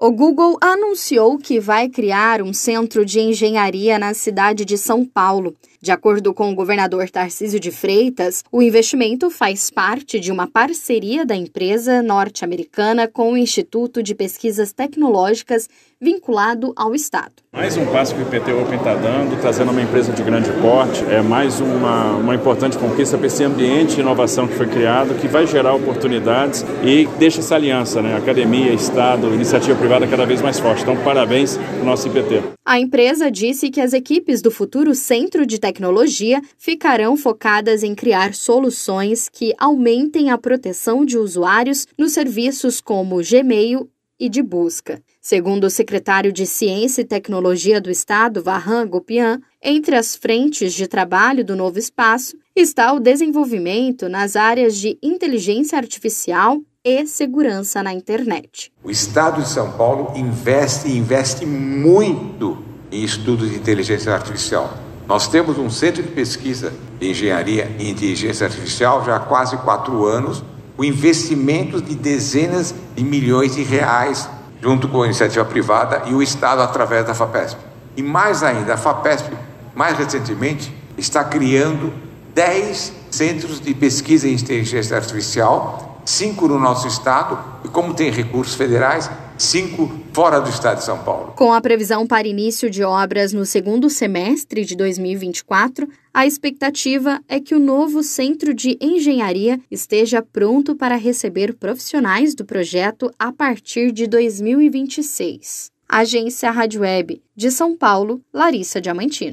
O Google anunciou que vai criar um centro de engenharia na cidade de São Paulo. De acordo com o governador Tarcísio de Freitas, o investimento faz parte de uma parceria da empresa norte-americana com o Instituto de Pesquisas Tecnológicas vinculado ao Estado. Mais um passo que o IPT Open está dando, trazendo uma empresa de grande porte, é mais uma, uma importante conquista para esse ambiente de inovação que foi criado, que vai gerar oportunidades e deixa essa aliança, né? Academia, Estado, iniciativa privada cada vez mais forte. Então, parabéns para o nosso IPT. A empresa disse que as equipes do futuro Centro de Tecnologia ficarão focadas em criar soluções que aumentem a proteção de usuários nos serviços como Gmail e de busca. Segundo o secretário de Ciência e Tecnologia do Estado, Varran Gopian, entre as frentes de trabalho do novo espaço está o desenvolvimento nas áreas de inteligência artificial e segurança na internet. O Estado de São Paulo investe e investe muito em estudos de inteligência artificial. Nós temos um centro de pesquisa de engenharia e inteligência artificial já há quase quatro anos o investimento de dezenas de milhões de reais junto com a iniciativa privada e o Estado através da FAPESP. E mais ainda, a FAPESP, mais recentemente, está criando 10 centros de pesquisa em inteligência artificial, cinco no nosso estado, e como tem recursos federais, cinco fora do estado de São Paulo. Com a previsão para início de obras no segundo semestre de 2024, a expectativa é que o novo centro de engenharia esteja pronto para receber profissionais do projeto a partir de 2026. Agência Rádio Web de São Paulo, Larissa Diamantino.